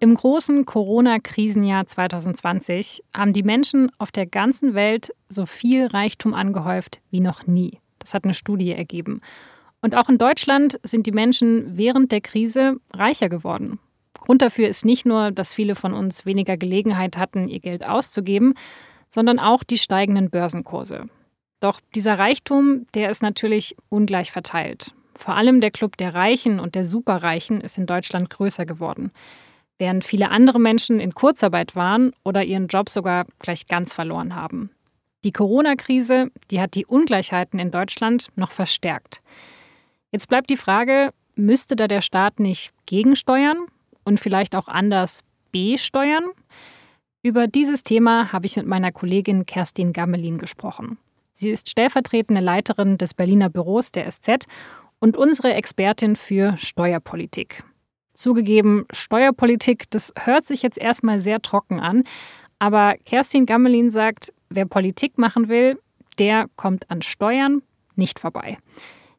Im großen Corona-Krisenjahr 2020 haben die Menschen auf der ganzen Welt so viel Reichtum angehäuft wie noch nie. Das hat eine Studie ergeben. Und auch in Deutschland sind die Menschen während der Krise reicher geworden. Grund dafür ist nicht nur, dass viele von uns weniger Gelegenheit hatten, ihr Geld auszugeben, sondern auch die steigenden Börsenkurse. Doch dieser Reichtum, der ist natürlich ungleich verteilt. Vor allem der Club der Reichen und der Superreichen ist in Deutschland größer geworden, während viele andere Menschen in Kurzarbeit waren oder ihren Job sogar gleich ganz verloren haben. Die Corona-Krise, die hat die Ungleichheiten in Deutschland noch verstärkt. Jetzt bleibt die Frage, müsste da der Staat nicht gegensteuern und vielleicht auch anders besteuern? Über dieses Thema habe ich mit meiner Kollegin Kerstin Gammelin gesprochen. Sie ist stellvertretende Leiterin des Berliner Büros der SZ und unsere Expertin für Steuerpolitik. Zugegeben, Steuerpolitik, das hört sich jetzt erstmal sehr trocken an, aber Kerstin Gammelin sagt, wer Politik machen will, der kommt an Steuern nicht vorbei.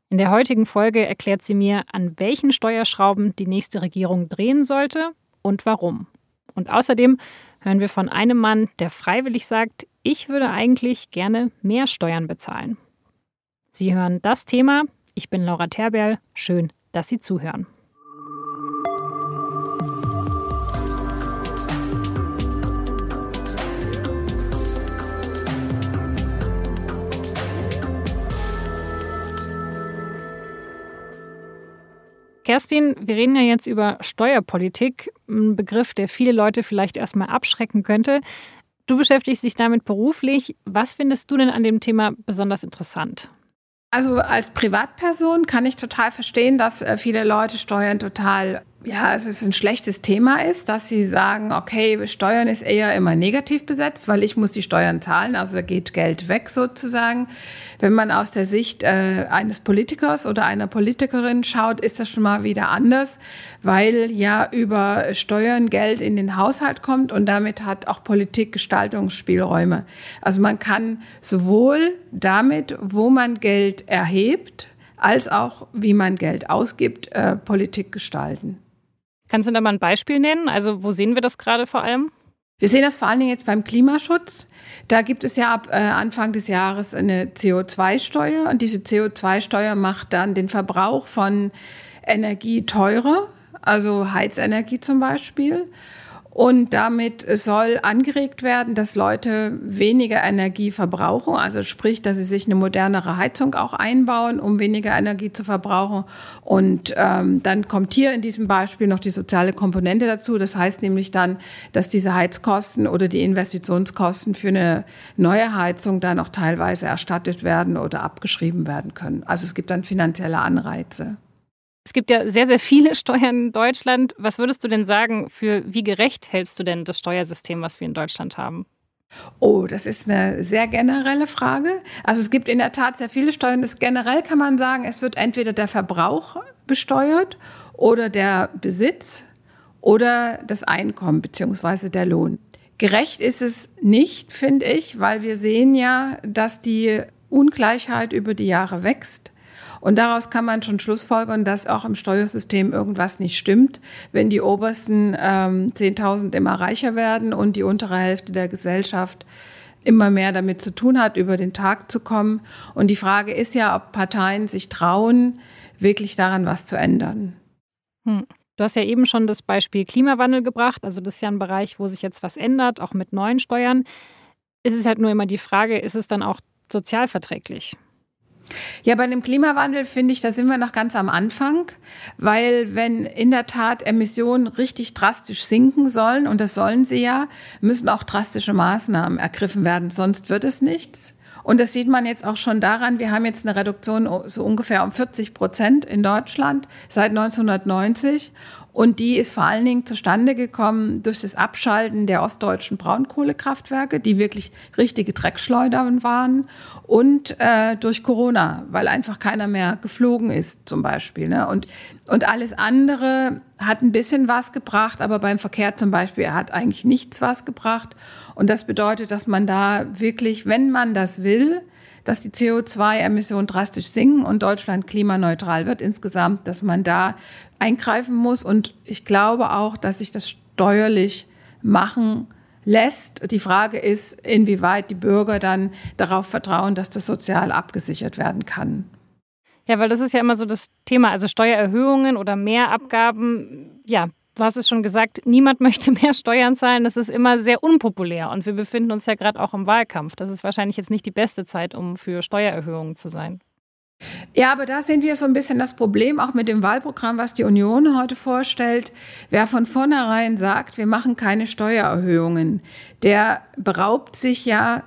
In der heutigen Folge erklärt sie mir, an welchen Steuerschrauben die nächste Regierung drehen sollte und warum. Und außerdem hören wir von einem Mann, der freiwillig sagt, ich würde eigentlich gerne mehr Steuern bezahlen. Sie hören das Thema ich bin Laura Terberl. Schön, dass Sie zuhören. Kerstin, wir reden ja jetzt über Steuerpolitik, ein Begriff, der viele Leute vielleicht erstmal abschrecken könnte. Du beschäftigst dich damit beruflich. Was findest du denn an dem Thema besonders interessant? Also als Privatperson kann ich total verstehen, dass äh, viele Leute Steuern total ja, es ist ein schlechtes Thema ist, dass sie sagen, okay, Steuern ist eher immer negativ besetzt, weil ich muss die Steuern zahlen, also da geht Geld weg sozusagen. Wenn man aus der Sicht äh, eines Politikers oder einer Politikerin schaut, ist das schon mal wieder anders, weil ja über Steuern Geld in den Haushalt kommt und damit hat auch Politik Gestaltungsspielräume. Also man kann sowohl damit, wo man Geld erhebt, als auch wie man Geld ausgibt, äh, Politik gestalten. Kannst du da mal ein Beispiel nennen? Also wo sehen wir das gerade vor allem? Wir sehen das vor allen Dingen jetzt beim Klimaschutz. Da gibt es ja ab äh, Anfang des Jahres eine CO2-Steuer und diese CO2-Steuer macht dann den Verbrauch von Energie teurer, also Heizenergie zum Beispiel. Und damit soll angeregt werden, dass Leute weniger Energie verbrauchen, also sprich, dass sie sich eine modernere Heizung auch einbauen, um weniger Energie zu verbrauchen. Und ähm, dann kommt hier in diesem Beispiel noch die soziale Komponente dazu. Das heißt nämlich dann, dass diese Heizkosten oder die Investitionskosten für eine neue Heizung dann auch teilweise erstattet werden oder abgeschrieben werden können. Also es gibt dann finanzielle Anreize. Es gibt ja sehr, sehr viele Steuern in Deutschland. Was würdest du denn sagen, für wie gerecht hältst du denn das Steuersystem, was wir in Deutschland haben? Oh, das ist eine sehr generelle Frage. Also es gibt in der Tat sehr viele Steuern. Das generell kann man sagen, es wird entweder der Verbrauch besteuert oder der Besitz oder das Einkommen bzw. der Lohn. Gerecht ist es nicht, finde ich, weil wir sehen ja, dass die Ungleichheit über die Jahre wächst. Und daraus kann man schon schlussfolgern, dass auch im Steuersystem irgendwas nicht stimmt, wenn die obersten ähm, 10.000 immer reicher werden und die untere Hälfte der Gesellschaft immer mehr damit zu tun hat, über den Tag zu kommen. Und die Frage ist ja, ob Parteien sich trauen, wirklich daran was zu ändern. Hm. Du hast ja eben schon das Beispiel Klimawandel gebracht. Also das ist ja ein Bereich, wo sich jetzt was ändert, auch mit neuen Steuern. Es ist halt nur immer die Frage, ist es dann auch sozialverträglich? Ja, bei dem Klimawandel finde ich, da sind wir noch ganz am Anfang, weil wenn in der Tat Emissionen richtig drastisch sinken sollen, und das sollen sie ja, müssen auch drastische Maßnahmen ergriffen werden, sonst wird es nichts. Und das sieht man jetzt auch schon daran, wir haben jetzt eine Reduktion so ungefähr um 40 Prozent in Deutschland seit 1990. Und die ist vor allen Dingen zustande gekommen durch das Abschalten der ostdeutschen Braunkohlekraftwerke, die wirklich richtige Dreckschleudern waren, und äh, durch Corona, weil einfach keiner mehr geflogen ist zum Beispiel. Ne? Und, und alles andere hat ein bisschen was gebracht, aber beim Verkehr zum Beispiel hat eigentlich nichts was gebracht. Und das bedeutet, dass man da wirklich, wenn man das will, dass die CO2-Emissionen drastisch sinken und Deutschland klimaneutral wird insgesamt, dass man da eingreifen muss. Und ich glaube auch, dass sich das steuerlich machen lässt. Die Frage ist, inwieweit die Bürger dann darauf vertrauen, dass das sozial abgesichert werden kann. Ja, weil das ist ja immer so das Thema, also Steuererhöhungen oder mehr Abgaben. Ja, du hast es schon gesagt, niemand möchte mehr Steuern zahlen. Das ist immer sehr unpopulär. Und wir befinden uns ja gerade auch im Wahlkampf. Das ist wahrscheinlich jetzt nicht die beste Zeit, um für Steuererhöhungen zu sein. Ja, aber da sehen wir so ein bisschen das Problem, auch mit dem Wahlprogramm, was die Union heute vorstellt. Wer von vornherein sagt, wir machen keine Steuererhöhungen, der beraubt sich ja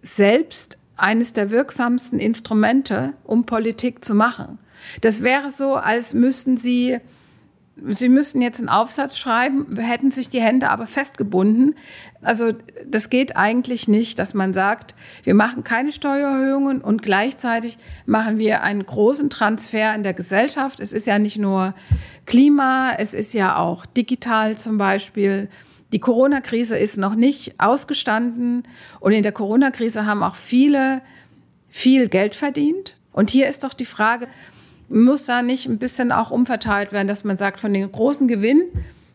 selbst eines der wirksamsten Instrumente, um Politik zu machen. Das wäre so, als müssten Sie Sie müssten jetzt einen Aufsatz schreiben, hätten sich die Hände aber festgebunden. Also das geht eigentlich nicht, dass man sagt, wir machen keine Steuererhöhungen und gleichzeitig machen wir einen großen Transfer in der Gesellschaft. Es ist ja nicht nur Klima, es ist ja auch digital zum Beispiel. Die Corona-Krise ist noch nicht ausgestanden und in der Corona-Krise haben auch viele viel Geld verdient. Und hier ist doch die Frage, muss da nicht ein bisschen auch umverteilt werden, dass man sagt, von den großen Gewinn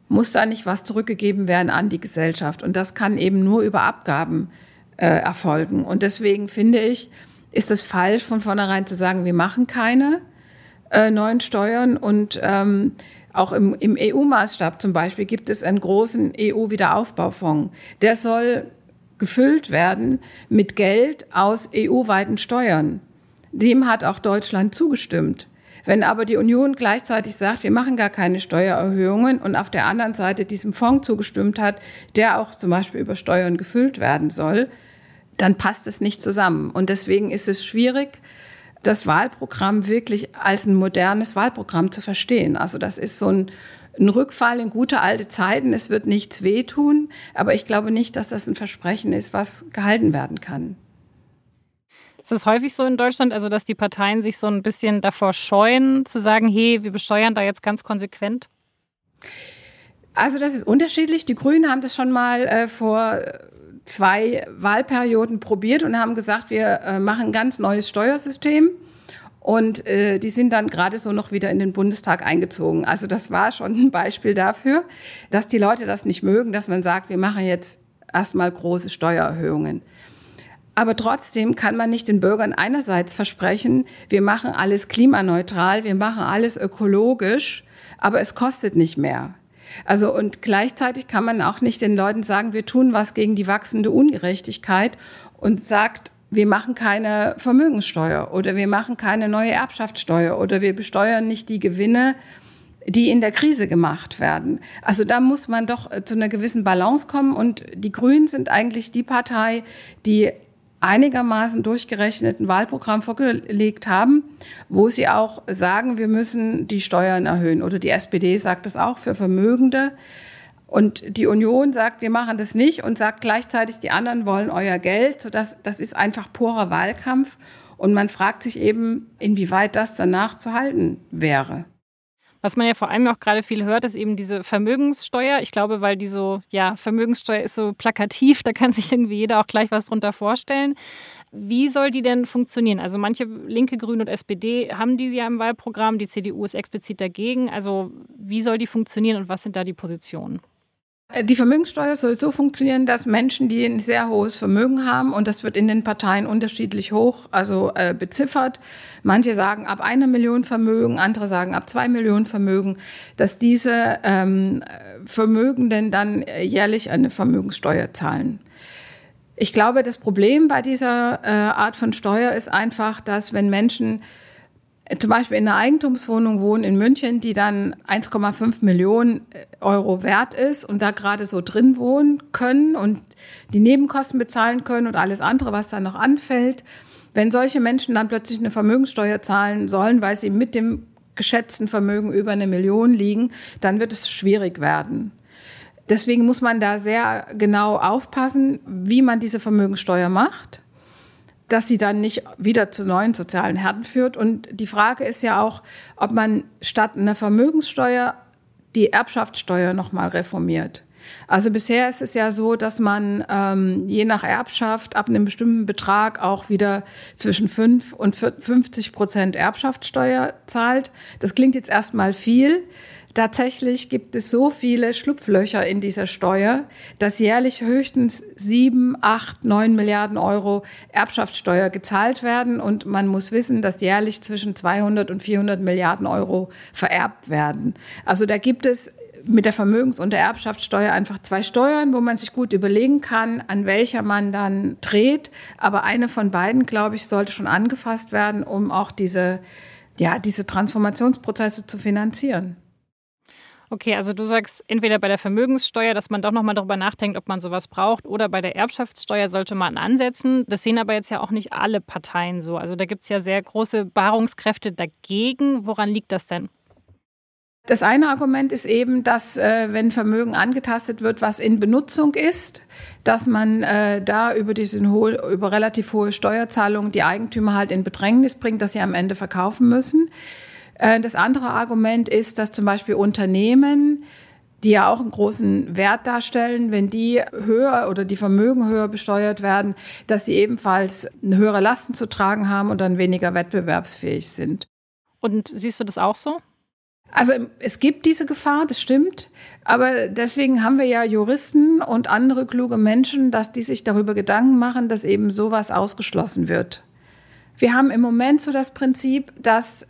muss da nicht was zurückgegeben werden an die Gesellschaft. Und das kann eben nur über Abgaben äh, erfolgen. Und deswegen finde ich, ist es falsch, von vornherein zu sagen, wir machen keine äh, neuen Steuern. Und ähm, auch im, im EU-Maßstab zum Beispiel gibt es einen großen EU-Wiederaufbaufonds. Der soll gefüllt werden mit Geld aus EU-weiten Steuern. Dem hat auch Deutschland zugestimmt. Wenn aber die Union gleichzeitig sagt, wir machen gar keine Steuererhöhungen und auf der anderen Seite diesem Fonds zugestimmt hat, der auch zum Beispiel über Steuern gefüllt werden soll, dann passt es nicht zusammen. Und deswegen ist es schwierig, das Wahlprogramm wirklich als ein modernes Wahlprogramm zu verstehen. Also das ist so ein, ein Rückfall in gute alte Zeiten. Es wird nichts wehtun, aber ich glaube nicht, dass das ein Versprechen ist, was gehalten werden kann. Ist das häufig so in Deutschland, also dass die Parteien sich so ein bisschen davor scheuen, zu sagen, hey, wir besteuern da jetzt ganz konsequent? Also das ist unterschiedlich. Die Grünen haben das schon mal äh, vor zwei Wahlperioden probiert und haben gesagt, wir äh, machen ein ganz neues Steuersystem. Und äh, die sind dann gerade so noch wieder in den Bundestag eingezogen. Also das war schon ein Beispiel dafür, dass die Leute das nicht mögen, dass man sagt, wir machen jetzt erstmal große Steuererhöhungen. Aber trotzdem kann man nicht den Bürgern einerseits versprechen, wir machen alles klimaneutral, wir machen alles ökologisch, aber es kostet nicht mehr. Also und gleichzeitig kann man auch nicht den Leuten sagen, wir tun was gegen die wachsende Ungerechtigkeit und sagt, wir machen keine Vermögenssteuer oder wir machen keine neue Erbschaftssteuer oder wir besteuern nicht die Gewinne, die in der Krise gemacht werden. Also da muss man doch zu einer gewissen Balance kommen und die Grünen sind eigentlich die Partei, die einigermaßen durchgerechneten Wahlprogramm vorgelegt haben, wo sie auch sagen, wir müssen die Steuern erhöhen. Oder die SPD sagt das auch für Vermögende. Und die Union sagt, wir machen das nicht und sagt gleichzeitig, die anderen wollen euer Geld. Sodass, das ist einfach purer Wahlkampf. Und man fragt sich eben, inwieweit das danach zu halten wäre. Was man ja vor allem auch gerade viel hört, ist eben diese Vermögenssteuer. Ich glaube, weil die so, ja, Vermögenssteuer ist so plakativ, da kann sich irgendwie jeder auch gleich was drunter vorstellen. Wie soll die denn funktionieren? Also manche Linke, Grüne und SPD haben die ja im Wahlprogramm, die CDU ist explizit dagegen. Also wie soll die funktionieren und was sind da die Positionen? Die Vermögenssteuer soll so funktionieren, dass Menschen, die ein sehr hohes Vermögen haben, und das wird in den Parteien unterschiedlich hoch, also äh, beziffert. Manche sagen ab einer Million Vermögen, andere sagen ab zwei Millionen Vermögen, dass diese ähm, Vermögenden dann äh, jährlich eine Vermögenssteuer zahlen. Ich glaube, das Problem bei dieser äh, Art von Steuer ist einfach, dass wenn Menschen zum Beispiel in einer Eigentumswohnung wohnen in München, die dann 1,5 Millionen äh, Euro wert ist und da gerade so drin wohnen können und die Nebenkosten bezahlen können und alles andere, was da noch anfällt. Wenn solche Menschen dann plötzlich eine Vermögenssteuer zahlen sollen, weil sie mit dem geschätzten Vermögen über eine Million liegen, dann wird es schwierig werden. Deswegen muss man da sehr genau aufpassen, wie man diese Vermögenssteuer macht dass sie dann nicht wieder zu neuen sozialen Härten führt. Und die Frage ist ja auch, ob man statt einer Vermögenssteuer die Erbschaftssteuer nochmal reformiert. Also bisher ist es ja so, dass man ähm, je nach Erbschaft ab einem bestimmten Betrag auch wieder zwischen 5 und 50 Prozent Erbschaftssteuer zahlt. Das klingt jetzt erstmal viel. Tatsächlich gibt es so viele Schlupflöcher in dieser Steuer, dass jährlich höchstens sieben, acht, neun Milliarden Euro Erbschaftssteuer gezahlt werden. Und man muss wissen, dass jährlich zwischen 200 und 400 Milliarden Euro vererbt werden. Also da gibt es mit der Vermögens- und der Erbschaftssteuer einfach zwei Steuern, wo man sich gut überlegen kann, an welcher man dann dreht. Aber eine von beiden, glaube ich, sollte schon angefasst werden, um auch diese, ja, diese Transformationsprozesse zu finanzieren. Okay, also du sagst entweder bei der Vermögenssteuer, dass man doch nochmal darüber nachdenkt, ob man sowas braucht, oder bei der Erbschaftssteuer sollte man ansetzen. Das sehen aber jetzt ja auch nicht alle Parteien so. Also da gibt es ja sehr große Beharrungskräfte dagegen. Woran liegt das denn? Das eine Argument ist eben, dass äh, wenn Vermögen angetastet wird, was in Benutzung ist, dass man äh, da über diese über relativ hohe Steuerzahlungen die Eigentümer halt in Bedrängnis bringt, dass sie am Ende verkaufen müssen. Äh, das andere Argument ist, dass zum Beispiel Unternehmen, die ja auch einen großen Wert darstellen, wenn die höher oder die Vermögen höher besteuert werden, dass sie ebenfalls eine höhere Lasten zu tragen haben und dann weniger wettbewerbsfähig sind. Und siehst du das auch so? Also es gibt diese Gefahr, das stimmt. Aber deswegen haben wir ja Juristen und andere kluge Menschen, dass die sich darüber Gedanken machen, dass eben sowas ausgeschlossen wird. Wir haben im Moment so das Prinzip, dass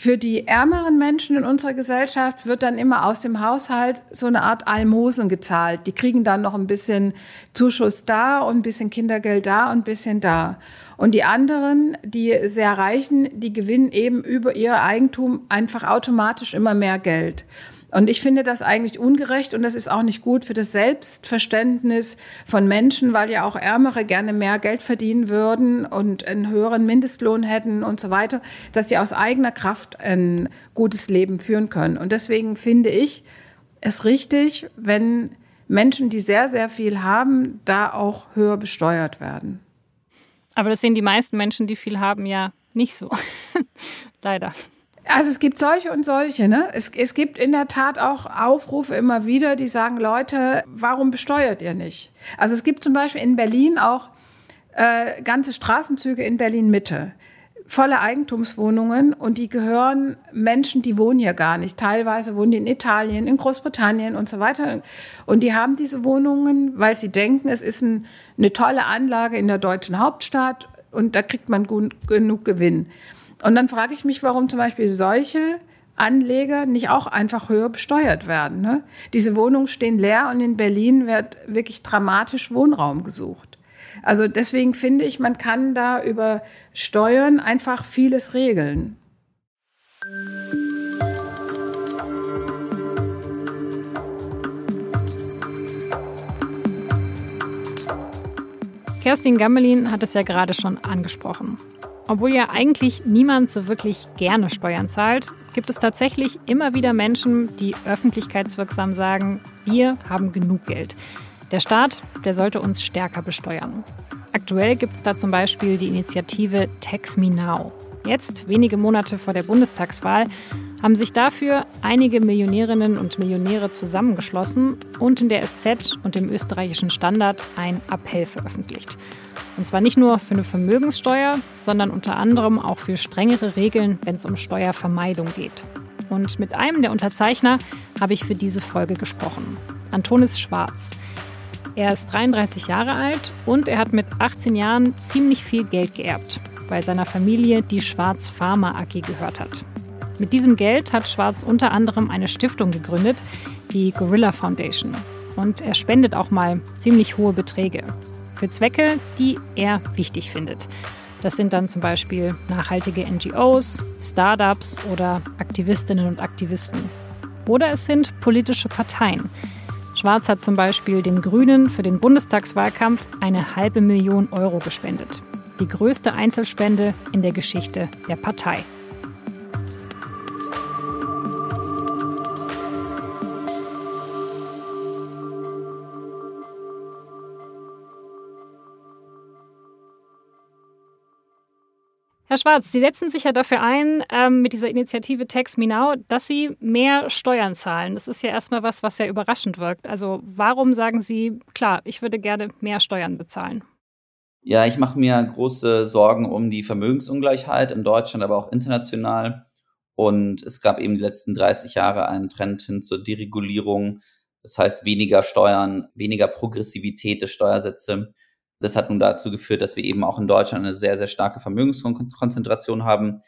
für die ärmeren Menschen in unserer Gesellschaft wird dann immer aus dem Haushalt so eine Art Almosen gezahlt. Die kriegen dann noch ein bisschen Zuschuss da und ein bisschen Kindergeld da und ein bisschen da. Und die anderen, die sehr reichen, die gewinnen eben über ihr Eigentum einfach automatisch immer mehr Geld. Und ich finde das eigentlich ungerecht und das ist auch nicht gut für das Selbstverständnis von Menschen, weil ja auch Ärmere gerne mehr Geld verdienen würden und einen höheren Mindestlohn hätten und so weiter, dass sie aus eigener Kraft ein gutes Leben führen können. Und deswegen finde ich es richtig, wenn Menschen, die sehr, sehr viel haben, da auch höher besteuert werden. Aber das sehen die meisten Menschen, die viel haben, ja nicht so. Leider. Also es gibt solche und solche. Ne? Es, es gibt in der Tat auch Aufrufe immer wieder, die sagen, Leute, warum besteuert ihr nicht? Also es gibt zum Beispiel in Berlin auch äh, ganze Straßenzüge in Berlin Mitte volle Eigentumswohnungen und die gehören Menschen, die wohnen hier gar nicht. Teilweise wohnen die in Italien, in Großbritannien und so weiter. Und die haben diese Wohnungen, weil sie denken, es ist ein, eine tolle Anlage in der deutschen Hauptstadt und da kriegt man gut, genug Gewinn. Und dann frage ich mich, warum zum Beispiel solche Anleger nicht auch einfach höher besteuert werden. Ne? Diese Wohnungen stehen leer und in Berlin wird wirklich dramatisch Wohnraum gesucht. Also deswegen finde ich, man kann da über Steuern einfach vieles regeln. Kerstin Gammelin hat es ja gerade schon angesprochen. Obwohl ja eigentlich niemand so wirklich gerne Steuern zahlt, gibt es tatsächlich immer wieder Menschen, die öffentlichkeitswirksam sagen, wir haben genug Geld. Der Staat, der sollte uns stärker besteuern. Aktuell gibt es da zum Beispiel die Initiative Tax Me Now. Jetzt, wenige Monate vor der Bundestagswahl, haben sich dafür einige Millionärinnen und Millionäre zusammengeschlossen und in der SZ und dem österreichischen Standard ein Appell veröffentlicht. Und zwar nicht nur für eine Vermögenssteuer, sondern unter anderem auch für strengere Regeln, wenn es um Steuervermeidung geht. Und mit einem der Unterzeichner habe ich für diese Folge gesprochen. Antonis Schwarz. Er ist 33 Jahre alt und er hat mit 18 Jahren ziemlich viel Geld geerbt, weil seiner Familie die Schwarz Pharma AG gehört hat. Mit diesem Geld hat Schwarz unter anderem eine Stiftung gegründet, die Gorilla Foundation. Und er spendet auch mal ziemlich hohe Beträge für Zwecke, die er wichtig findet. Das sind dann zum Beispiel nachhaltige NGOs, Startups oder Aktivistinnen und Aktivisten. Oder es sind politische Parteien. Schwarz hat zum Beispiel den Grünen für den Bundestagswahlkampf eine halbe Million Euro gespendet. Die größte Einzelspende in der Geschichte der Partei. Herr Schwarz, Sie setzen sich ja dafür ein, ähm, mit dieser Initiative Tax Me Now, dass Sie mehr Steuern zahlen. Das ist ja erstmal was, was ja überraschend wirkt. Also warum sagen Sie, klar, ich würde gerne mehr Steuern bezahlen? Ja, ich mache mir große Sorgen um die Vermögensungleichheit in Deutschland, aber auch international. Und es gab eben die letzten 30 Jahre einen Trend hin zur Deregulierung. Das heißt, weniger Steuern, weniger Progressivität der Steuersätze. Das hat nun dazu geführt, dass wir eben auch in Deutschland eine sehr, sehr starke Vermögenskonzentration haben,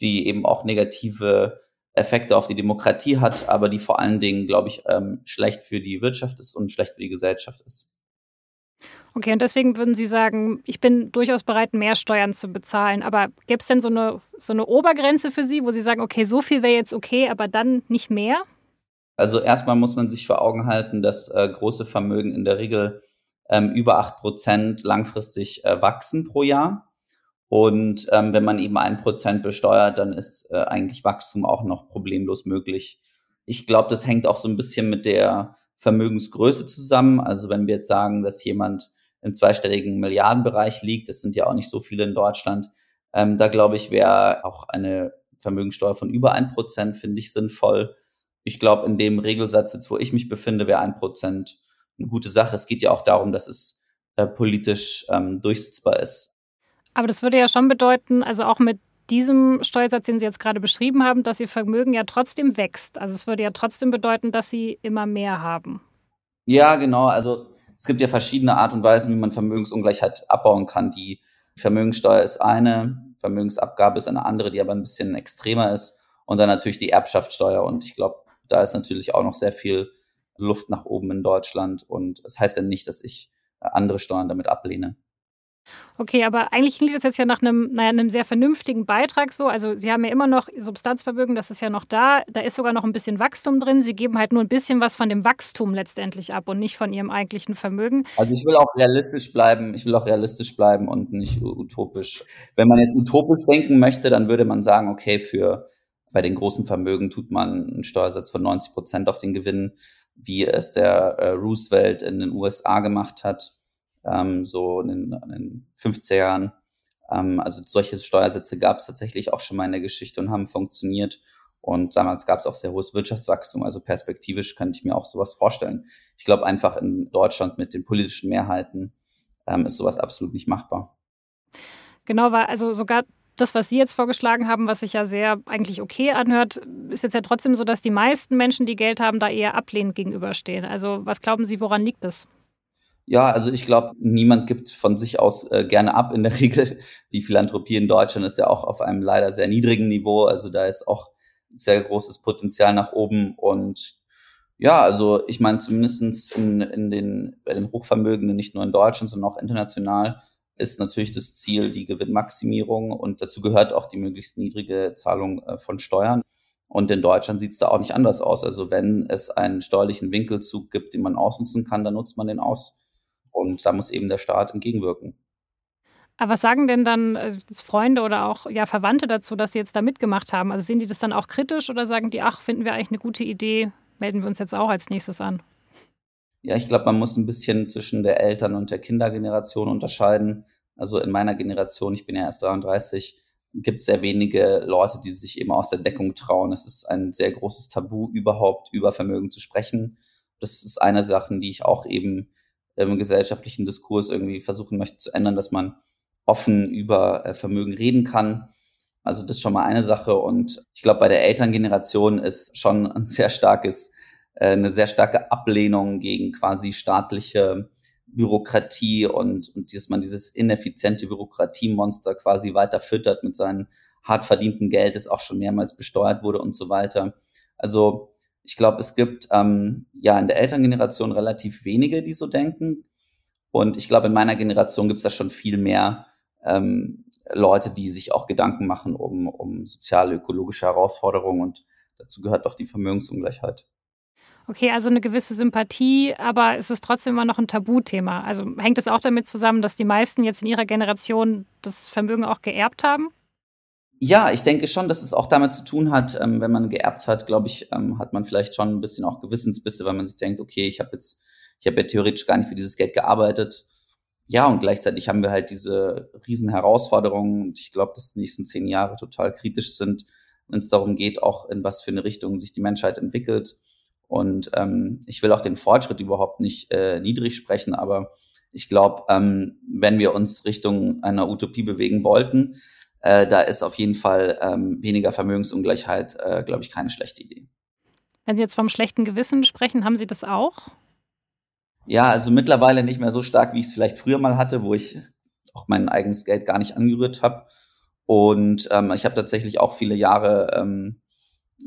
die eben auch negative Effekte auf die Demokratie hat, aber die vor allen Dingen, glaube ich, ähm, schlecht für die Wirtschaft ist und schlecht für die Gesellschaft ist. Okay, und deswegen würden Sie sagen, ich bin durchaus bereit, mehr Steuern zu bezahlen. Aber gäbe es denn so eine, so eine Obergrenze für Sie, wo Sie sagen, okay, so viel wäre jetzt okay, aber dann nicht mehr? Also erstmal muss man sich vor Augen halten, dass äh, große Vermögen in der Regel ähm, über acht Prozent langfristig äh, wachsen pro Jahr. Und ähm, wenn man eben ein Prozent besteuert, dann ist äh, eigentlich Wachstum auch noch problemlos möglich. Ich glaube, das hängt auch so ein bisschen mit der Vermögensgröße zusammen. Also wenn wir jetzt sagen, dass jemand im zweistelligen Milliardenbereich liegt, das sind ja auch nicht so viele in Deutschland, ähm, da glaube ich, wäre auch eine Vermögensteuer von über ein Prozent, finde ich, sinnvoll. Ich glaube, in dem Regelsatz jetzt, wo ich mich befinde, wäre ein Prozent eine gute Sache. Es geht ja auch darum, dass es äh, politisch ähm, durchsetzbar ist. Aber das würde ja schon bedeuten, also auch mit diesem Steuersatz, den Sie jetzt gerade beschrieben haben, dass Ihr Vermögen ja trotzdem wächst. Also es würde ja trotzdem bedeuten, dass Sie immer mehr haben. Ja, genau. Also es gibt ja verschiedene Art und Weisen, wie man Vermögensungleichheit abbauen kann. Die Vermögenssteuer ist eine, Vermögensabgabe ist eine andere, die aber ein bisschen extremer ist. Und dann natürlich die Erbschaftssteuer. Und ich glaube, da ist natürlich auch noch sehr viel Luft nach oben in Deutschland. Und es das heißt ja nicht, dass ich andere Steuern damit ablehne. Okay, aber eigentlich klingt das jetzt ja nach einem, naja, einem sehr vernünftigen Beitrag so. Also Sie haben ja immer noch Substanzvermögen, das ist ja noch da. Da ist sogar noch ein bisschen Wachstum drin. Sie geben halt nur ein bisschen was von dem Wachstum letztendlich ab und nicht von Ihrem eigentlichen Vermögen. Also ich will auch realistisch bleiben. Ich will auch realistisch bleiben und nicht utopisch. Wenn man jetzt utopisch denken möchte, dann würde man sagen, okay, für bei den großen Vermögen tut man einen Steuersatz von 90 Prozent auf den Gewinn, wie es der äh, Roosevelt in den USA gemacht hat ähm, so in den, in den 50er Jahren. Ähm, also solche Steuersätze gab es tatsächlich auch schon mal in der Geschichte und haben funktioniert. Und damals gab es auch sehr hohes Wirtschaftswachstum. Also perspektivisch könnte ich mir auch sowas vorstellen. Ich glaube einfach in Deutschland mit den politischen Mehrheiten ähm, ist sowas absolut nicht machbar. Genau, weil also sogar das, was Sie jetzt vorgeschlagen haben, was sich ja sehr eigentlich okay anhört, ist jetzt ja trotzdem so, dass die meisten Menschen, die Geld haben, da eher ablehnend gegenüberstehen. Also was glauben Sie, woran liegt das? Ja, also ich glaube, niemand gibt von sich aus äh, gerne ab in der Regel. Die Philanthropie in Deutschland ist ja auch auf einem leider sehr niedrigen Niveau. Also da ist auch sehr großes Potenzial nach oben. Und ja, also ich meine, zumindestens in, in den, bei den Hochvermögenden, nicht nur in Deutschland, sondern auch international, ist natürlich das Ziel die Gewinnmaximierung und dazu gehört auch die möglichst niedrige Zahlung äh, von Steuern. Und in Deutschland sieht es da auch nicht anders aus. Also wenn es einen steuerlichen Winkelzug gibt, den man ausnutzen kann, dann nutzt man den aus. Und da muss eben der Staat entgegenwirken. Aber was sagen denn dann äh, Freunde oder auch ja, Verwandte dazu, dass sie jetzt da mitgemacht haben? Also sehen die das dann auch kritisch oder sagen die, ach, finden wir eigentlich eine gute Idee, melden wir uns jetzt auch als nächstes an? Ja, ich glaube, man muss ein bisschen zwischen der Eltern- und der Kindergeneration unterscheiden. Also in meiner Generation, ich bin ja erst 33, gibt es sehr wenige Leute, die sich eben aus der Deckung trauen. Es ist ein sehr großes Tabu, überhaupt über Vermögen zu sprechen. Das ist eine Sache, die ich auch eben im gesellschaftlichen Diskurs irgendwie versuchen möchte zu ändern, dass man offen über äh, Vermögen reden kann. Also das ist schon mal eine Sache. Und ich glaube, bei der Elterngeneration ist schon ein sehr starkes, eine sehr starke Ablehnung gegen quasi staatliche Bürokratie und, und dass man dieses ineffiziente Bürokratiemonster quasi weiter füttert mit seinem hart verdienten Geld, das auch schon mehrmals besteuert wurde und so weiter. Also ich glaube, es gibt ähm, ja in der Elterngeneration relativ wenige, die so denken. Und ich glaube, in meiner Generation gibt es da schon viel mehr ähm, Leute, die sich auch Gedanken machen um, um soziale, ökologische Herausforderungen. Und dazu gehört auch die Vermögensungleichheit. Okay, also eine gewisse Sympathie, aber es ist trotzdem immer noch ein Tabuthema. Also hängt es auch damit zusammen, dass die meisten jetzt in ihrer Generation das Vermögen auch geerbt haben? Ja, ich denke schon, dass es auch damit zu tun hat, ähm, wenn man geerbt hat, glaube ich, ähm, hat man vielleicht schon ein bisschen auch Gewissensbisse, weil man sich denkt, okay, ich habe jetzt, ich habe ja theoretisch gar nicht für dieses Geld gearbeitet. Ja, und gleichzeitig haben wir halt diese riesen Herausforderungen und ich glaube, dass die nächsten zehn Jahre total kritisch sind, wenn es darum geht, auch in was für eine Richtung sich die Menschheit entwickelt. Und ähm, ich will auch den Fortschritt überhaupt nicht äh, niedrig sprechen, aber ich glaube, ähm, wenn wir uns Richtung einer Utopie bewegen wollten, äh, da ist auf jeden Fall ähm, weniger Vermögensungleichheit, äh, glaube ich, keine schlechte Idee. Wenn Sie jetzt vom schlechten Gewissen sprechen, haben Sie das auch? Ja, also mittlerweile nicht mehr so stark, wie ich es vielleicht früher mal hatte, wo ich auch mein eigenes Geld gar nicht angerührt habe. Und ähm, ich habe tatsächlich auch viele Jahre ähm,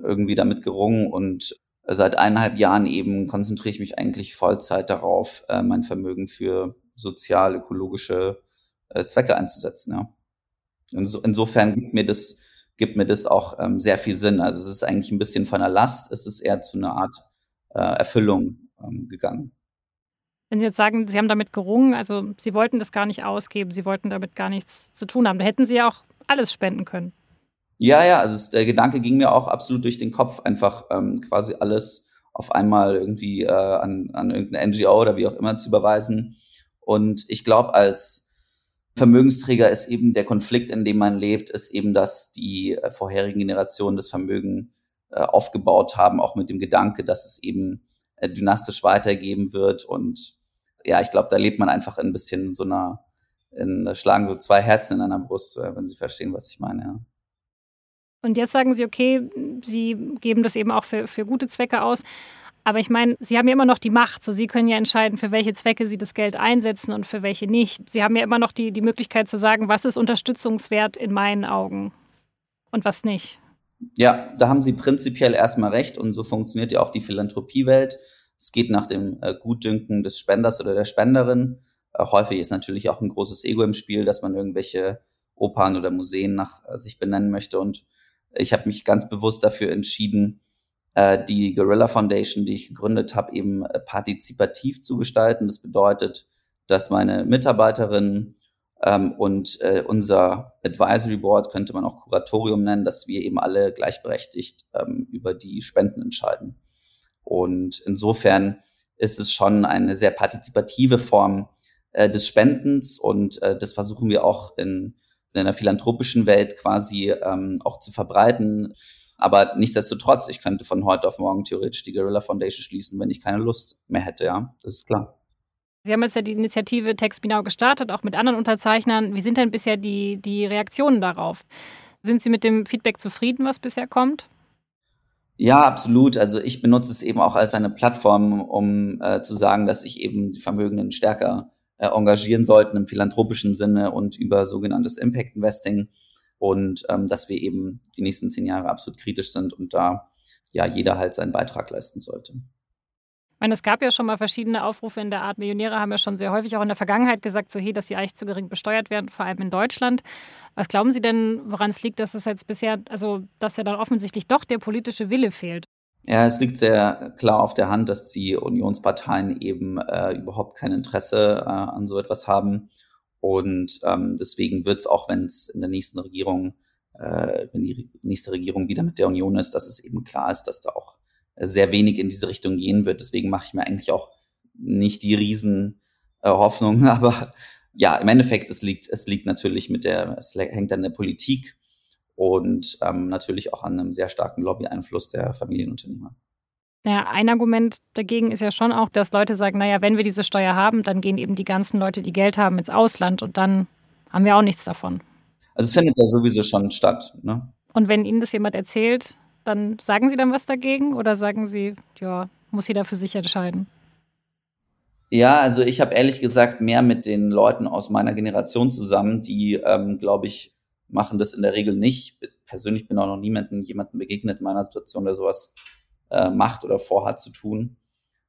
irgendwie damit gerungen und seit eineinhalb Jahren eben konzentriere ich mich eigentlich Vollzeit darauf, äh, mein Vermögen für sozial-ökologische äh, Zwecke einzusetzen. Ja. Inso, insofern gibt mir das, gibt mir das auch ähm, sehr viel Sinn. Also es ist eigentlich ein bisschen von der Last, es ist eher zu einer Art äh, Erfüllung ähm, gegangen. Wenn Sie jetzt sagen, Sie haben damit gerungen, also Sie wollten das gar nicht ausgeben, Sie wollten damit gar nichts zu tun haben, da hätten Sie ja auch alles spenden können. Ja, ja, also der Gedanke ging mir auch absolut durch den Kopf, einfach ähm, quasi alles auf einmal irgendwie äh, an, an irgendeine NGO oder wie auch immer zu überweisen. Und ich glaube, als Vermögensträger ist eben der Konflikt, in dem man lebt, ist eben, dass die äh, vorherigen Generationen das Vermögen äh, aufgebaut haben, auch mit dem Gedanke, dass es eben äh, dynastisch weitergeben wird. Und ja, ich glaube, da lebt man einfach ein bisschen in so einer, in, schlagen so zwei Herzen in einer Brust, äh, wenn Sie verstehen, was ich meine, ja. Und jetzt sagen Sie, okay, Sie geben das eben auch für, für gute Zwecke aus. Aber ich meine, Sie haben ja immer noch die Macht. So, Sie können ja entscheiden, für welche Zwecke Sie das Geld einsetzen und für welche nicht. Sie haben ja immer noch die, die Möglichkeit zu sagen, was ist unterstützungswert in meinen Augen und was nicht. Ja, da haben Sie prinzipiell erstmal recht. Und so funktioniert ja auch die Philanthropiewelt. Es geht nach dem äh, Gutdünken des Spenders oder der Spenderin. Äh, häufig ist natürlich auch ein großes Ego im Spiel, dass man irgendwelche Opern oder Museen nach äh, sich benennen möchte. Und ich habe mich ganz bewusst dafür entschieden, äh, die Gorilla Foundation, die ich gegründet habe, eben äh, partizipativ zu gestalten. Das bedeutet, dass meine Mitarbeiterinnen ähm, und äh, unser Advisory Board, könnte man auch Kuratorium nennen, dass wir eben alle gleichberechtigt ähm, über die Spenden entscheiden. Und insofern ist es schon eine sehr partizipative Form äh, des Spendens und äh, das versuchen wir auch in in einer philanthropischen Welt quasi ähm, auch zu verbreiten. Aber nichtsdestotrotz, ich könnte von heute auf morgen theoretisch die Guerilla Foundation schließen, wenn ich keine Lust mehr hätte, ja. Das ist klar. Sie haben jetzt ja die Initiative Text gestartet, auch mit anderen Unterzeichnern. Wie sind denn bisher die, die Reaktionen darauf? Sind Sie mit dem Feedback zufrieden, was bisher kommt? Ja, absolut. Also ich benutze es eben auch als eine Plattform, um äh, zu sagen, dass ich eben die Vermögenden stärker äh, engagieren sollten im philanthropischen Sinne und über sogenanntes Impact Investing und ähm, dass wir eben die nächsten zehn Jahre absolut kritisch sind und da ja jeder halt seinen Beitrag leisten sollte. Ich meine, es gab ja schon mal verschiedene Aufrufe in der Art. Millionäre haben ja schon sehr häufig auch in der Vergangenheit gesagt, so hey, dass sie eigentlich zu gering besteuert werden, vor allem in Deutschland. Was glauben Sie denn, woran es liegt, dass es jetzt bisher, also dass ja dann offensichtlich doch der politische Wille fehlt? Ja, es liegt sehr klar auf der Hand, dass die Unionsparteien eben äh, überhaupt kein Interesse äh, an so etwas haben. Und ähm, deswegen wird es auch, wenn es in der nächsten Regierung, äh, wenn die nächste Regierung wieder mit der Union ist, dass es eben klar ist, dass da auch sehr wenig in diese Richtung gehen wird. Deswegen mache ich mir eigentlich auch nicht die riesen äh, Hoffnung, aber ja, im Endeffekt, es liegt, es liegt natürlich mit der, es hängt an der Politik und ähm, natürlich auch an einem sehr starken Lobby-Einfluss der Familienunternehmer. Naja, ein Argument dagegen ist ja schon auch, dass Leute sagen, naja, wenn wir diese Steuer haben, dann gehen eben die ganzen Leute, die Geld haben, ins Ausland und dann haben wir auch nichts davon. Also es findet ja sowieso schon statt. Ne? Und wenn Ihnen das jemand erzählt, dann sagen Sie dann was dagegen oder sagen Sie, ja, muss jeder für sich entscheiden? Ja, also ich habe ehrlich gesagt mehr mit den Leuten aus meiner Generation zusammen, die, ähm, glaube ich, machen das in der Regel nicht. Persönlich bin auch noch niemanden, jemanden begegnet in meiner Situation, der sowas äh, macht oder vorhat zu tun.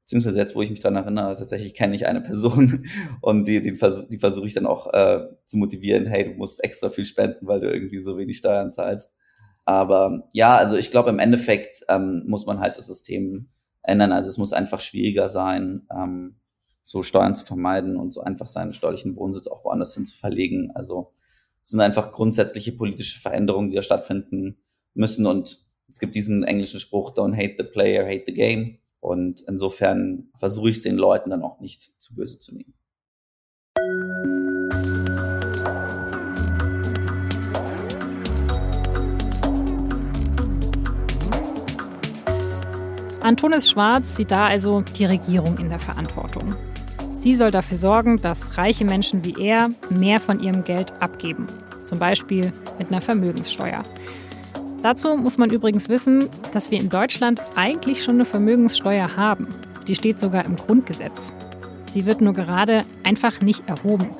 Beziehungsweise jetzt, wo ich mich daran erinnere, tatsächlich kenne ich eine Person und die, die, die versuche ich dann auch äh, zu motivieren, hey, du musst extra viel spenden, weil du irgendwie so wenig Steuern zahlst. Aber ja, also ich glaube, im Endeffekt ähm, muss man halt das System ändern. Also es muss einfach schwieriger sein, ähm, so Steuern zu vermeiden und so einfach seinen steuerlichen Wohnsitz auch woanders hin zu verlegen. Also sind einfach grundsätzliche politische Veränderungen, die da stattfinden müssen. Und es gibt diesen englischen Spruch, don't hate the player, hate the game. Und insofern versuche ich es den Leuten dann auch nicht zu böse zu nehmen. Antonis Schwarz sieht da also die Regierung in der Verantwortung. Sie soll dafür sorgen, dass reiche Menschen wie er mehr von ihrem Geld abgeben. zum Beispiel mit einer Vermögenssteuer. Dazu muss man übrigens wissen, dass wir in Deutschland eigentlich schon eine Vermögenssteuer haben. Die steht sogar im Grundgesetz. Sie wird nur gerade einfach nicht erhoben.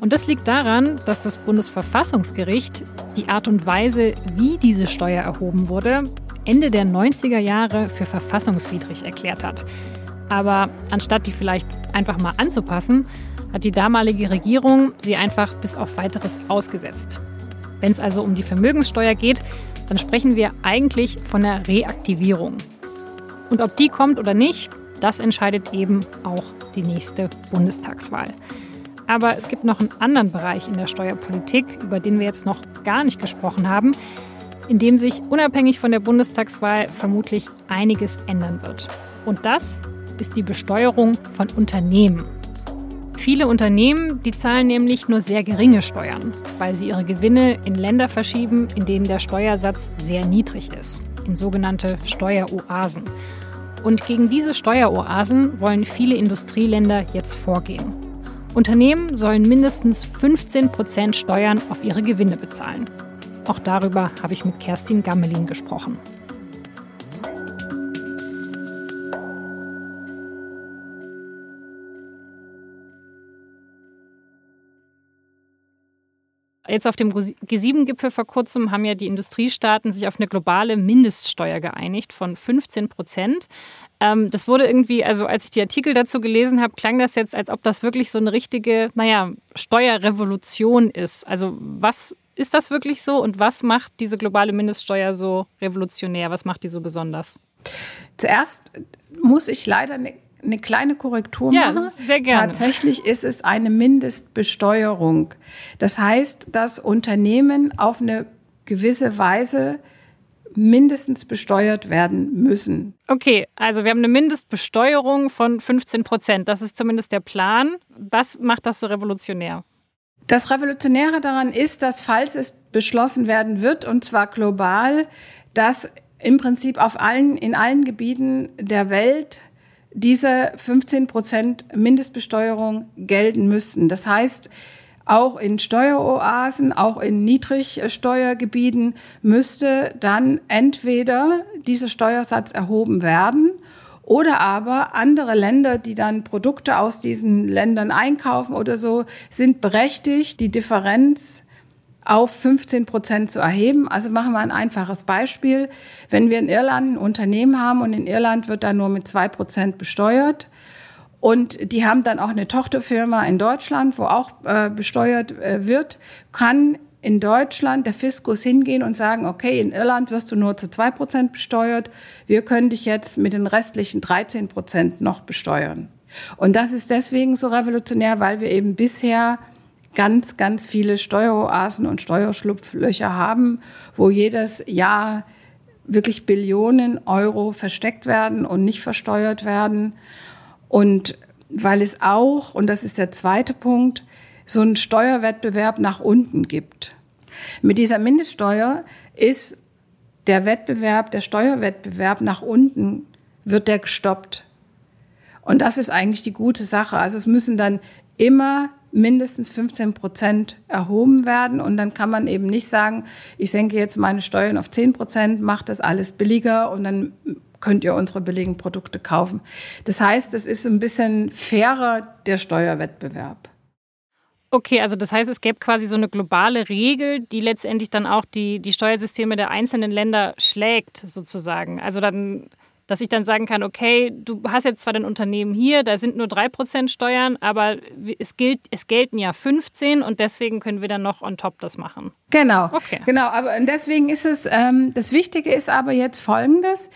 Und das liegt daran, dass das Bundesverfassungsgericht die Art und Weise, wie diese Steuer erhoben wurde, Ende der 90er Jahre für verfassungswidrig erklärt hat. Aber anstatt die vielleicht einfach mal anzupassen, hat die damalige Regierung sie einfach bis auf weiteres ausgesetzt. Wenn es also um die Vermögenssteuer geht, dann sprechen wir eigentlich von einer Reaktivierung. Und ob die kommt oder nicht, das entscheidet eben auch die nächste Bundestagswahl. Aber es gibt noch einen anderen Bereich in der Steuerpolitik, über den wir jetzt noch gar nicht gesprochen haben, in dem sich unabhängig von der Bundestagswahl vermutlich einiges ändern wird. Und das ist die Besteuerung von Unternehmen. Viele Unternehmen, die zahlen nämlich nur sehr geringe Steuern, weil sie ihre Gewinne in Länder verschieben, in denen der Steuersatz sehr niedrig ist, in sogenannte Steueroasen. Und gegen diese Steueroasen wollen viele Industrieländer jetzt vorgehen. Unternehmen sollen mindestens 15 Prozent Steuern auf ihre Gewinne bezahlen. Auch darüber habe ich mit Kerstin Gammelin gesprochen. Jetzt auf dem G7-Gipfel vor kurzem haben ja die Industriestaaten sich auf eine globale Mindeststeuer geeinigt von 15 Prozent. Ähm, das wurde irgendwie, also als ich die Artikel dazu gelesen habe, klang das jetzt, als ob das wirklich so eine richtige, naja, Steuerrevolution ist. Also was ist das wirklich so und was macht diese globale Mindeststeuer so revolutionär? Was macht die so besonders? Zuerst muss ich leider eine eine kleine Korrektur ja, machen. Sehr gerne. Tatsächlich ist es eine Mindestbesteuerung. Das heißt, dass Unternehmen auf eine gewisse Weise mindestens besteuert werden müssen. Okay, also wir haben eine Mindestbesteuerung von 15 Prozent. Das ist zumindest der Plan. Was macht das so revolutionär? Das Revolutionäre daran ist, dass falls es beschlossen werden wird, und zwar global, dass im Prinzip auf allen, in allen Gebieten der Welt diese 15 Prozent Mindestbesteuerung gelten müssten. Das heißt, auch in Steueroasen, auch in Niedrigsteuergebieten müsste dann entweder dieser Steuersatz erhoben werden oder aber andere Länder, die dann Produkte aus diesen Ländern einkaufen oder so, sind berechtigt, die Differenz auf 15 Prozent zu erheben. Also machen wir ein einfaches Beispiel. Wenn wir in Irland ein Unternehmen haben und in Irland wird da nur mit zwei Prozent besteuert und die haben dann auch eine Tochterfirma in Deutschland, wo auch äh, besteuert äh, wird, kann in Deutschland der Fiskus hingehen und sagen, okay, in Irland wirst du nur zu zwei Prozent besteuert. Wir können dich jetzt mit den restlichen 13 Prozent noch besteuern. Und das ist deswegen so revolutionär, weil wir eben bisher ganz, ganz viele Steueroasen und Steuerschlupflöcher haben, wo jedes Jahr wirklich Billionen Euro versteckt werden und nicht versteuert werden. Und weil es auch, und das ist der zweite Punkt, so einen Steuerwettbewerb nach unten gibt. Mit dieser Mindeststeuer ist der Wettbewerb, der Steuerwettbewerb nach unten, wird der gestoppt. Und das ist eigentlich die gute Sache. Also es müssen dann immer mindestens 15 Prozent erhoben werden. Und dann kann man eben nicht sagen, ich senke jetzt meine Steuern auf 10 Prozent, macht das alles billiger und dann könnt ihr unsere billigen Produkte kaufen. Das heißt, es ist ein bisschen fairer der Steuerwettbewerb. Okay, also das heißt, es gäbe quasi so eine globale Regel, die letztendlich dann auch die, die Steuersysteme der einzelnen Länder schlägt, sozusagen. Also dann dass ich dann sagen kann, okay, du hast jetzt zwar dein Unternehmen hier, da sind nur 3% Steuern, aber es, gilt, es gelten ja 15 und deswegen können wir dann noch on top das machen. Genau, okay. genau. Aber deswegen ist es, ähm, das Wichtige ist aber jetzt Folgendes.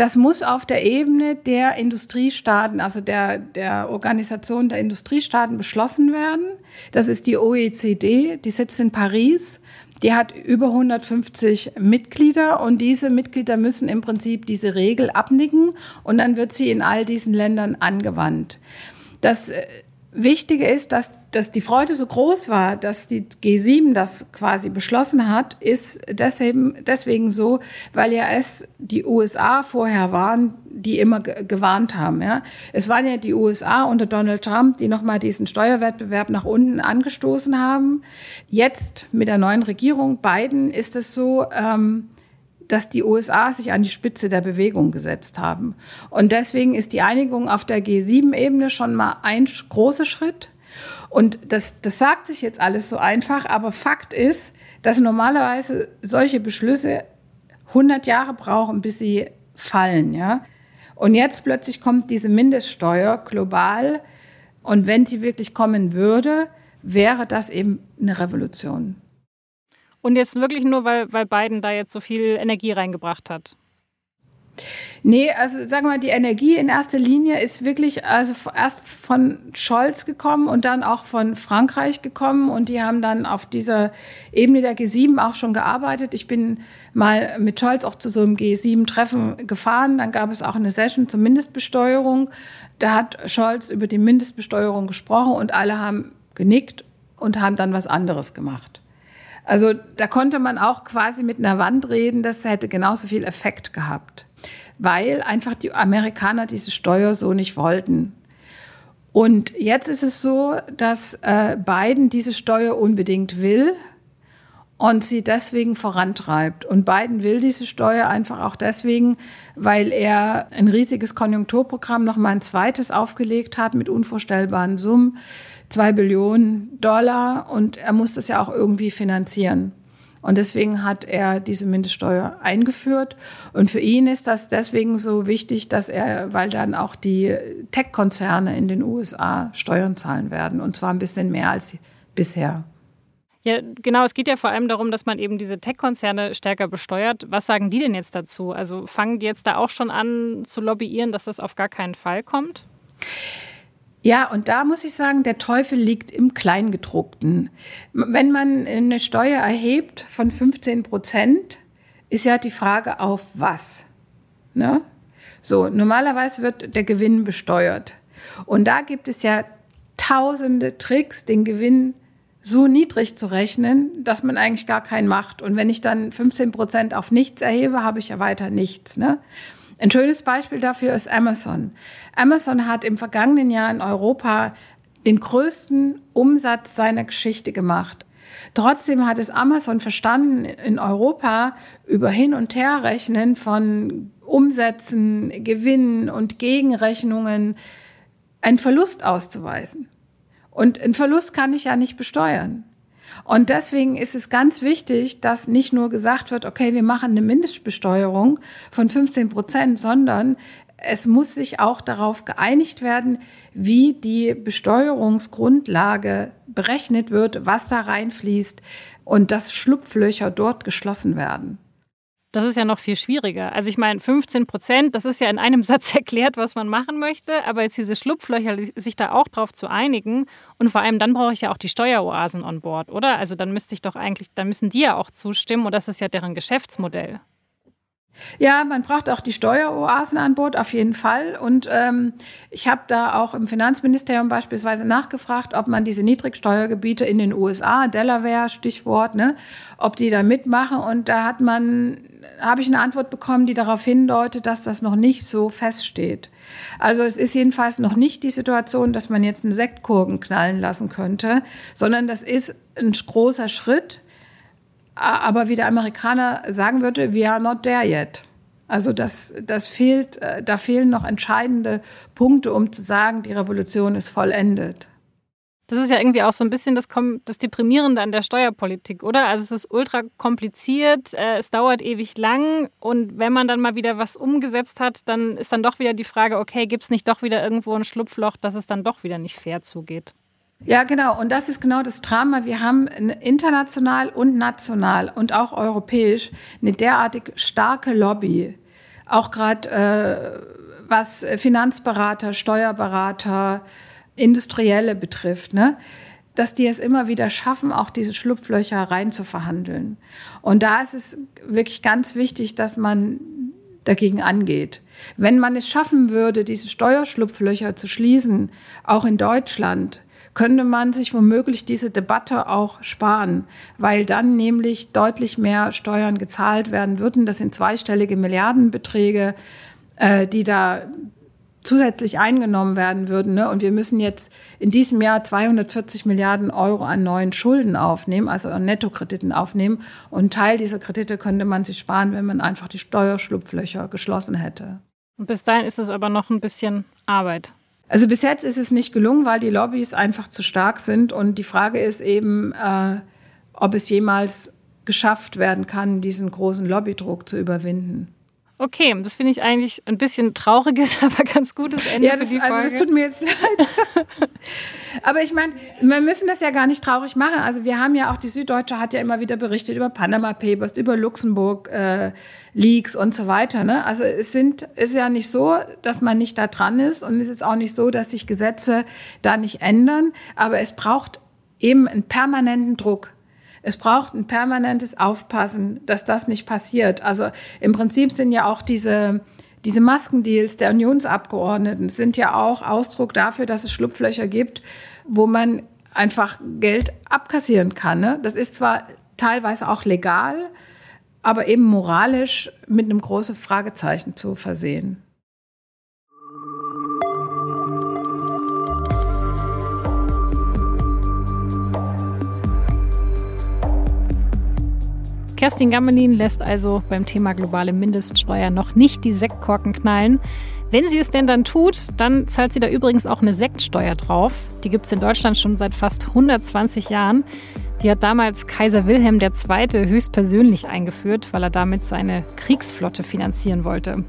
Das muss auf der Ebene der Industriestaaten, also der, der Organisation der Industriestaaten beschlossen werden. Das ist die OECD, die sitzt in Paris. Die hat über 150 Mitglieder und diese Mitglieder müssen im Prinzip diese Regel abnicken und dann wird sie in all diesen Ländern angewandt. Das äh, Wichtige ist, dass, dass die Freude so groß war, dass die G7 das quasi beschlossen hat, ist deswegen, deswegen so, weil ja es die USA vorher waren, die immer gewarnt haben. Ja. Es waren ja die USA unter Donald Trump, die nochmal diesen Steuerwettbewerb nach unten angestoßen haben. Jetzt mit der neuen Regierung Biden ist es so, ähm, dass die USA sich an die Spitze der Bewegung gesetzt haben. Und deswegen ist die Einigung auf der G7-Ebene schon mal ein großer Schritt. Und das, das sagt sich jetzt alles so einfach, aber Fakt ist, dass normalerweise solche Beschlüsse 100 Jahre brauchen, bis sie fallen. Ja? Und jetzt plötzlich kommt diese Mindeststeuer global. Und wenn sie wirklich kommen würde, wäre das eben eine Revolution. Und jetzt wirklich nur, weil, weil Biden da jetzt so viel Energie reingebracht hat. Nee, also sagen wir mal, die Energie in erster Linie ist wirklich also erst von Scholz gekommen und dann auch von Frankreich gekommen und die haben dann auf dieser Ebene der G7 auch schon gearbeitet. Ich bin mal mit Scholz auch zu so einem G7-Treffen gefahren, dann gab es auch eine Session zur Mindestbesteuerung. Da hat Scholz über die Mindestbesteuerung gesprochen und alle haben genickt und haben dann was anderes gemacht. Also da konnte man auch quasi mit einer Wand reden, das hätte genauso viel Effekt gehabt, weil einfach die Amerikaner diese Steuer so nicht wollten. Und jetzt ist es so, dass äh, Biden diese Steuer unbedingt will und sie deswegen vorantreibt. Und Biden will diese Steuer einfach auch deswegen, weil er ein riesiges Konjunkturprogramm noch mal ein zweites aufgelegt hat mit unvorstellbaren Summen zwei Billionen Dollar und er muss das ja auch irgendwie finanzieren. Und deswegen hat er diese Mindeststeuer eingeführt. Und für ihn ist das deswegen so wichtig, dass er, weil dann auch die Tech-Konzerne in den USA Steuern zahlen werden. Und zwar ein bisschen mehr als bisher. Ja, genau. Es geht ja vor allem darum, dass man eben diese Tech-Konzerne stärker besteuert. Was sagen die denn jetzt dazu? Also fangen die jetzt da auch schon an zu lobbyieren, dass das auf gar keinen Fall kommt? Ja, und da muss ich sagen, der Teufel liegt im Kleingedruckten. Wenn man eine Steuer erhebt von 15 Prozent, ist ja die Frage auf was. Ne? So, normalerweise wird der Gewinn besteuert. Und da gibt es ja tausende Tricks, den Gewinn so niedrig zu rechnen, dass man eigentlich gar keinen macht. Und wenn ich dann 15 Prozent auf nichts erhebe, habe ich ja weiter nichts. Ne? Ein schönes Beispiel dafür ist Amazon. Amazon hat im vergangenen Jahr in Europa den größten Umsatz seiner Geschichte gemacht. Trotzdem hat es Amazon verstanden, in Europa über Hin- und Herrechnen von Umsätzen, Gewinnen und Gegenrechnungen einen Verlust auszuweisen. Und einen Verlust kann ich ja nicht besteuern. Und deswegen ist es ganz wichtig, dass nicht nur gesagt wird, okay, wir machen eine Mindestbesteuerung von 15 Prozent, sondern es muss sich auch darauf geeinigt werden, wie die Besteuerungsgrundlage berechnet wird, was da reinfließt und dass Schlupflöcher dort geschlossen werden. Das ist ja noch viel schwieriger. Also ich meine, 15 Prozent, das ist ja in einem Satz erklärt, was man machen möchte, aber jetzt diese Schlupflöcher, sich da auch drauf zu einigen und vor allem dann brauche ich ja auch die Steueroasen on board, oder? Also dann müsste ich doch eigentlich, dann müssen die ja auch zustimmen und das ist ja deren Geschäftsmodell. Ja, man braucht auch die Steueroasen an Bord, auf jeden Fall. Und ähm, ich habe da auch im Finanzministerium beispielsweise nachgefragt, ob man diese Niedrigsteuergebiete in den USA, Delaware, Stichwort, ne, ob die da mitmachen. Und da hat man, habe ich eine Antwort bekommen, die darauf hindeutet, dass das noch nicht so feststeht. Also es ist jedenfalls noch nicht die Situation, dass man jetzt einen Sektkurven knallen lassen könnte, sondern das ist ein großer Schritt aber wie der Amerikaner sagen würde, we are not there yet. Also das, das fehlt, äh, da fehlen noch entscheidende Punkte, um zu sagen, die Revolution ist vollendet. Das ist ja irgendwie auch so ein bisschen das, das Deprimierende an der Steuerpolitik, oder? Also es ist ultra kompliziert, äh, es dauert ewig lang und wenn man dann mal wieder was umgesetzt hat, dann ist dann doch wieder die Frage, okay, gibt es nicht doch wieder irgendwo ein Schlupfloch, dass es dann doch wieder nicht fair zugeht? Ja, genau. Und das ist genau das Drama. Wir haben international und national und auch europäisch eine derartig starke Lobby. Auch gerade äh, was Finanzberater, Steuerberater, Industrielle betrifft, ne? dass die es immer wieder schaffen, auch diese Schlupflöcher rein zu verhandeln. Und da ist es wirklich ganz wichtig, dass man dagegen angeht. Wenn man es schaffen würde, diese Steuerschlupflöcher zu schließen, auch in Deutschland, könnte man sich womöglich diese Debatte auch sparen, weil dann nämlich deutlich mehr Steuern gezahlt werden würden. Das sind zweistellige Milliardenbeträge, äh, die da zusätzlich eingenommen werden würden. Ne? Und wir müssen jetzt in diesem Jahr 240 Milliarden Euro an neuen Schulden aufnehmen, also an Nettokrediten aufnehmen. Und einen Teil dieser Kredite könnte man sich sparen, wenn man einfach die Steuerschlupflöcher geschlossen hätte. Und bis dahin ist es aber noch ein bisschen Arbeit. Also bis jetzt ist es nicht gelungen, weil die Lobbys einfach zu stark sind. Und die Frage ist eben, äh, ob es jemals geschafft werden kann, diesen großen Lobbydruck zu überwinden. Okay, das finde ich eigentlich ein bisschen trauriges, aber ganz gutes Ende ja, das, für die Folge. Also das tut mir jetzt leid. aber ich meine, wir müssen das ja gar nicht traurig machen. Also wir haben ja auch, die Süddeutsche hat ja immer wieder berichtet über Panama Papers, über Luxemburg äh, Leaks und so weiter. Ne? Also es sind, ist ja nicht so, dass man nicht da dran ist und es ist auch nicht so, dass sich Gesetze da nicht ändern. Aber es braucht eben einen permanenten Druck. Es braucht ein permanentes Aufpassen, dass das nicht passiert. Also im Prinzip sind ja auch diese, diese Maskendeals der Unionsabgeordneten sind ja auch Ausdruck dafür, dass es Schlupflöcher gibt, wo man einfach Geld abkassieren kann. Ne? Das ist zwar teilweise auch legal, aber eben moralisch mit einem großen Fragezeichen zu versehen. Kerstin Gammelin lässt also beim Thema globale Mindeststeuer noch nicht die Sektkorken knallen. Wenn sie es denn dann tut, dann zahlt sie da übrigens auch eine Sektsteuer drauf. Die gibt es in Deutschland schon seit fast 120 Jahren. Die hat damals Kaiser Wilhelm II. höchstpersönlich eingeführt, weil er damit seine Kriegsflotte finanzieren wollte.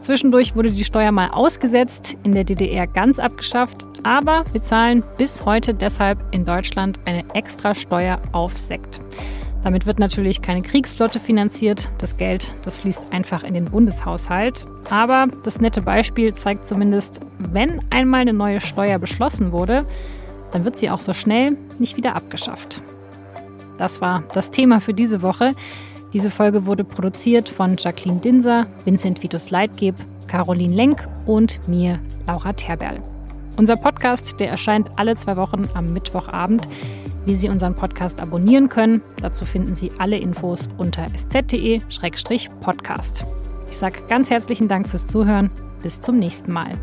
Zwischendurch wurde die Steuer mal ausgesetzt, in der DDR ganz abgeschafft, aber wir zahlen bis heute deshalb in Deutschland eine extra Steuer auf Sekt. Damit wird natürlich keine Kriegsflotte finanziert. Das Geld, das fließt einfach in den Bundeshaushalt. Aber das nette Beispiel zeigt zumindest, wenn einmal eine neue Steuer beschlossen wurde, dann wird sie auch so schnell nicht wieder abgeschafft. Das war das Thema für diese Woche. Diese Folge wurde produziert von Jacqueline Dinser, Vincent Vitus Leitgeb, Caroline Lenk und mir, Laura Terberl. Unser Podcast, der erscheint alle zwei Wochen am Mittwochabend wie Sie unseren Podcast abonnieren können. Dazu finden Sie alle Infos unter sz.de-podcast. Ich sage ganz herzlichen Dank fürs Zuhören. Bis zum nächsten Mal.